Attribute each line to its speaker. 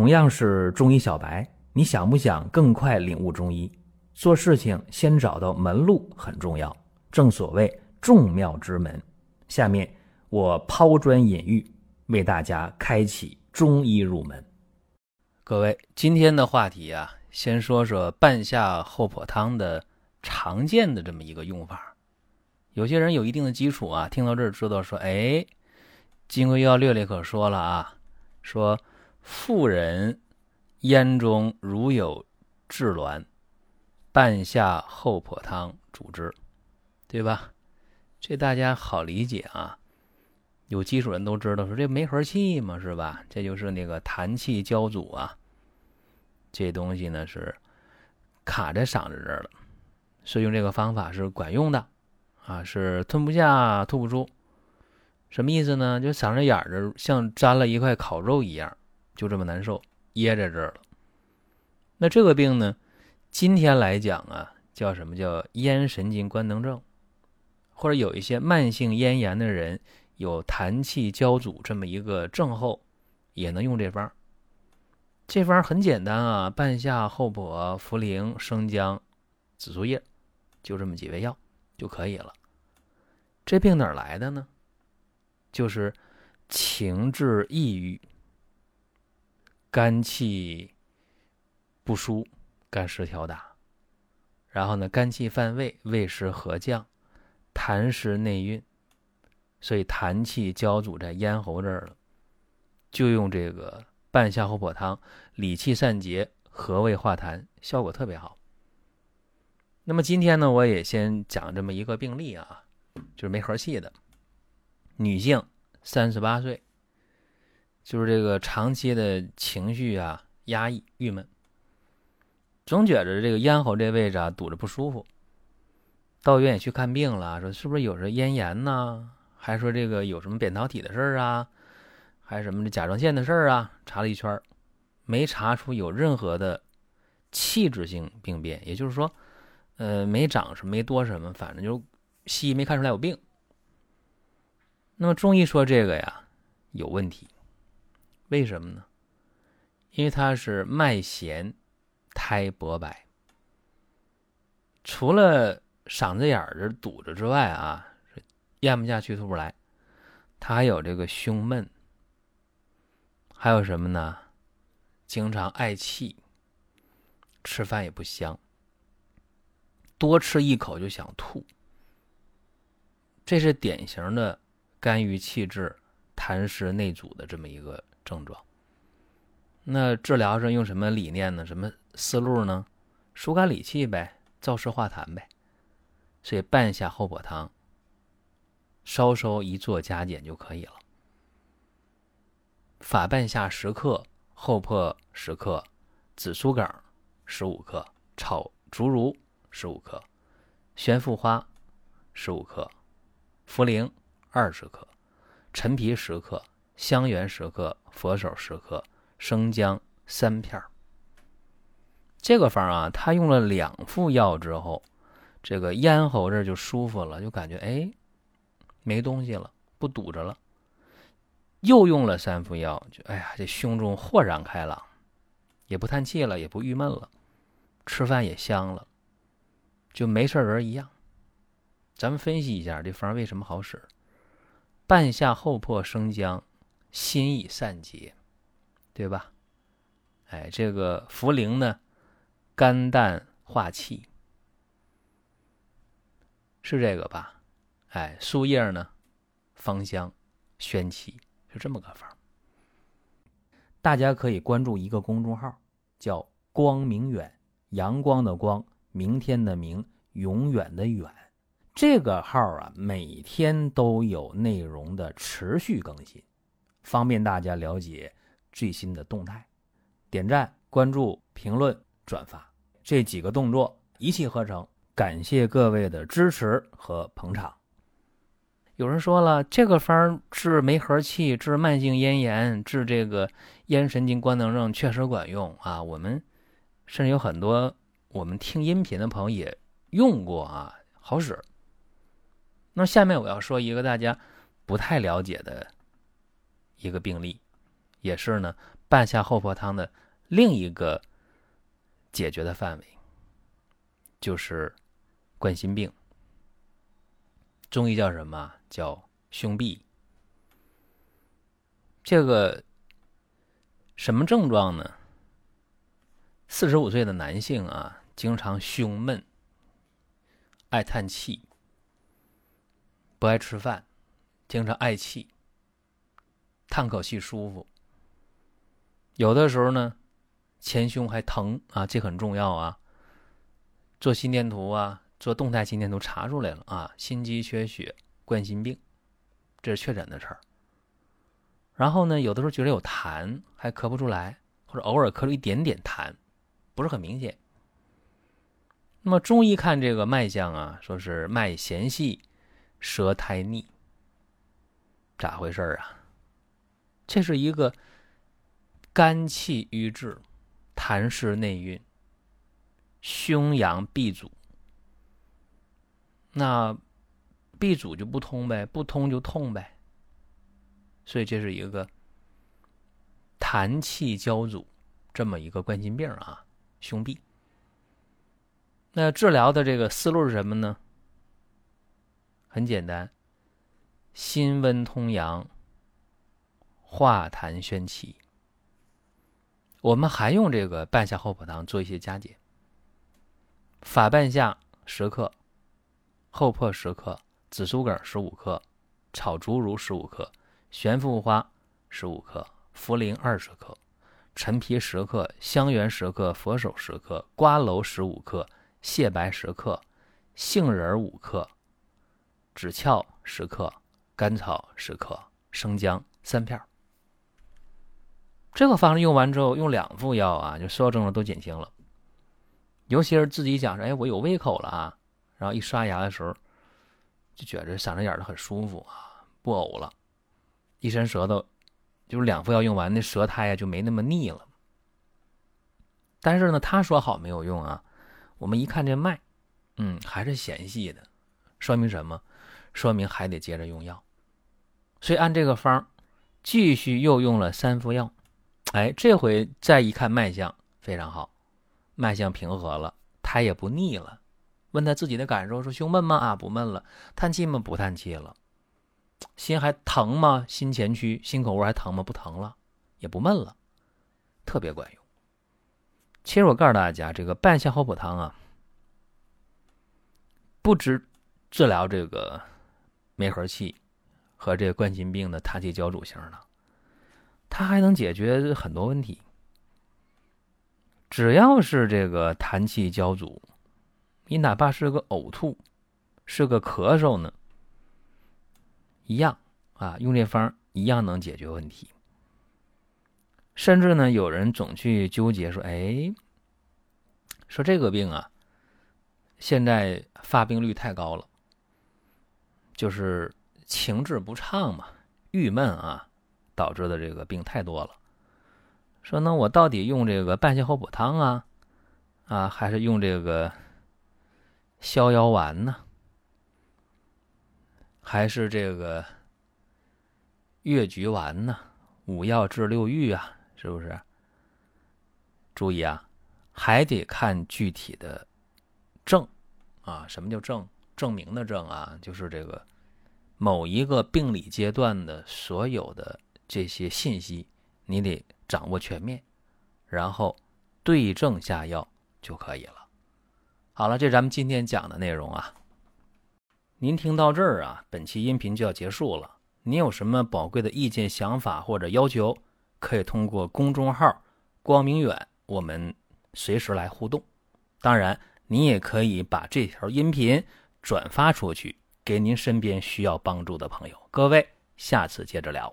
Speaker 1: 同样是中医小白，你想不想更快领悟中医？做事情先找到门路很重要，正所谓众妙之门。下面我抛砖引玉，为大家开启中医入门。
Speaker 2: 各位，今天的话题啊，先说说半夏厚朴汤的常见的这么一个用法。有些人有一定的基础啊，听到这儿知道说，哎，《金匮要略》里可说了啊，说妇人咽中如有滞挛。半夏厚朴汤主之，对吧？这大家好理解啊。有基础人都知道，说这没和气嘛，是吧？这就是那个痰气交阻啊。这东西呢是卡在嗓子这儿了，所以用这个方法是管用的啊，是吞不下、吐不出。什么意思呢？就嗓子眼儿这像粘了一块烤肉一样，就这么难受，噎在这儿了。那这个病呢？今天来讲啊，叫什么叫咽神经官能症，或者有一些慢性咽炎的人有痰气交阻这么一个症候，也能用这方。这方很简单啊，半夏、厚朴、茯苓、生姜、紫苏叶，就这么几味药就可以了。这病哪来的呢？就是情志抑郁、肝气不舒。肝失调大，然后呢，肝气犯胃，胃湿和降，痰湿内蕴，所以痰气交阻在咽喉这儿了，就用这个半夏厚朴汤理气散结、和胃化痰，效果特别好。那么今天呢，我也先讲这么一个病例啊，就是没和气的女性，三十八岁，就是这个长期的情绪啊压抑、郁闷。总觉着这个咽喉这位置啊堵着不舒服，到医院也去看病了，说是不是有这咽炎呢？还说这个有什么扁桃体的事儿啊？还是什么这甲状腺的事儿啊？查了一圈，没查出有任何的器质性病变，也就是说，呃，没长什么，没多什么，反正就西医没看出来有病。那么中医说这个呀有问题，为什么呢？因为它是脉弦。苔薄白，除了嗓子眼儿这堵着之外啊，咽不下去、吐不来，他还有这个胸闷，还有什么呢？经常爱气，吃饭也不香，多吃一口就想吐，这是典型的肝郁气滞、痰湿内阻的这么一个症状。那治疗上用什么理念呢？什么思路呢？疏肝理气呗，燥湿化痰呗。所以半夏厚朴汤，稍稍一做加减就可以了。法半夏十克，厚朴十克，紫苏梗十五克，炒竹茹十五克，玄附花十五克，茯苓二十克，陈皮十克，香橼十克，佛手十克。生姜三片这个方啊，他用了两副药之后，这个咽喉这就舒服了，就感觉哎，没东西了，不堵着了。又用了三副药，就哎呀，这胸中豁然开朗，也不叹气了，也不郁闷了，吃饭也香了，就没事人一样。咱们分析一下这方为什么好使？半夏厚朴生姜，心以散结。对吧？哎，这个茯苓呢，肝胆化气，是这个吧？哎，树叶呢，芳香宣气，是这么个方。
Speaker 1: 大家可以关注一个公众号，叫“光明远”，阳光的光，明天的明，永远的远。这个号啊，每天都有内容的持续更新，方便大家了解。最新的动态，点赞、关注、评论、转发这几个动作一气呵成。感谢各位的支持和捧场。
Speaker 2: 有人说了，这个方治没和气、治慢性咽炎、治这个咽神经官能症确实管用啊！我们甚至有很多我们听音频的朋友也用过啊，好使。那下面我要说一个大家不太了解的一个病例。也是呢，半夏厚朴汤的另一个解决的范围，就是冠心病。中医叫什么？叫胸痹。这个什么症状呢？四十五岁的男性啊，经常胸闷，爱叹气，不爱吃饭，经常嗳气，叹口气舒服。有的时候呢，前胸还疼啊，这很重要啊。做心电图啊，做动态心电图查出来了啊，心肌缺血，冠心病，这是确诊的事儿。然后呢，有的时候觉得有痰，还咳不出来，或者偶尔咳出一点点痰，不是很明显。那么中医看这个脉象啊，说是脉弦细，舌苔腻，咋回事啊？这是一个肝气郁滞，痰湿内蕴，胸阳闭阻。那闭阻就不通呗，不通就痛呗。所以这是一个痰气交阻这么一个冠心病啊，胸痹。那治疗的这个思路是什么呢？很简单，心温通阳，化痰宣气。我们还用这个半夏厚朴汤做一些加减：法半夏十克，厚朴十克，紫苏梗十五克，炒竹茹十五克。玄附花十五克，茯苓二十克，陈皮十克，香橼十克，佛手十克，瓜蒌十五克，蟹白十克，杏仁五克，枳壳十克，甘草十克，生姜三片。这个方子用完之后，用两副药啊，就所有症状都减轻了。尤其是自己讲说，哎，我有胃口了啊，然后一刷牙的时候，就觉着嗓子眼儿很舒服啊，不呕了。一伸舌头，就是两副药用完，那舌苔呀就没那么腻了。但是呢，他说好没有用啊。我们一看这脉，嗯，还是弦细的，说明什么？说明还得接着用药。所以按这个方，继续又用了三副药。哎，这回再一看脉象非常好，脉象平和了，他也不腻了。问他自己的感受，说胸闷吗？啊，不闷了。叹气吗？不叹气了。心还疼吗？心前区、心口窝还疼吗？不疼了，也不闷了，特别管用。其实我告诉大家，这个半夏厚朴汤啊，不止治疗这个梅核气和这个冠心病的痰气交阻型的，它还能解决很多问题。只要是这个痰气交阻，你哪怕是个呕吐，是个咳嗽呢？一样啊，用这方一样能解决问题。甚至呢，有人总去纠结说：“哎，说这个病啊，现在发病率太高了，就是情志不畅嘛，郁闷啊，导致的这个病太多了。说那我到底用这个半夏厚朴汤啊，啊，还是用这个逍遥丸呢？”还是这个越橘丸呢？五药治六郁啊，是不是？注意啊，还得看具体的症啊。什么叫症？证明的证啊，就是这个某一个病理阶段的所有的这些信息，你得掌握全面，然后对症下药就可以了。好了，这咱们今天讲的内容啊。您听到这儿啊，本期音频就要结束了。您有什么宝贵的意见、想法或者要求，可以通过公众号“光明远”我们随时来互动。当然，您也可以把这条音频转发出去，给您身边需要帮助的朋友。各位，下次接着聊。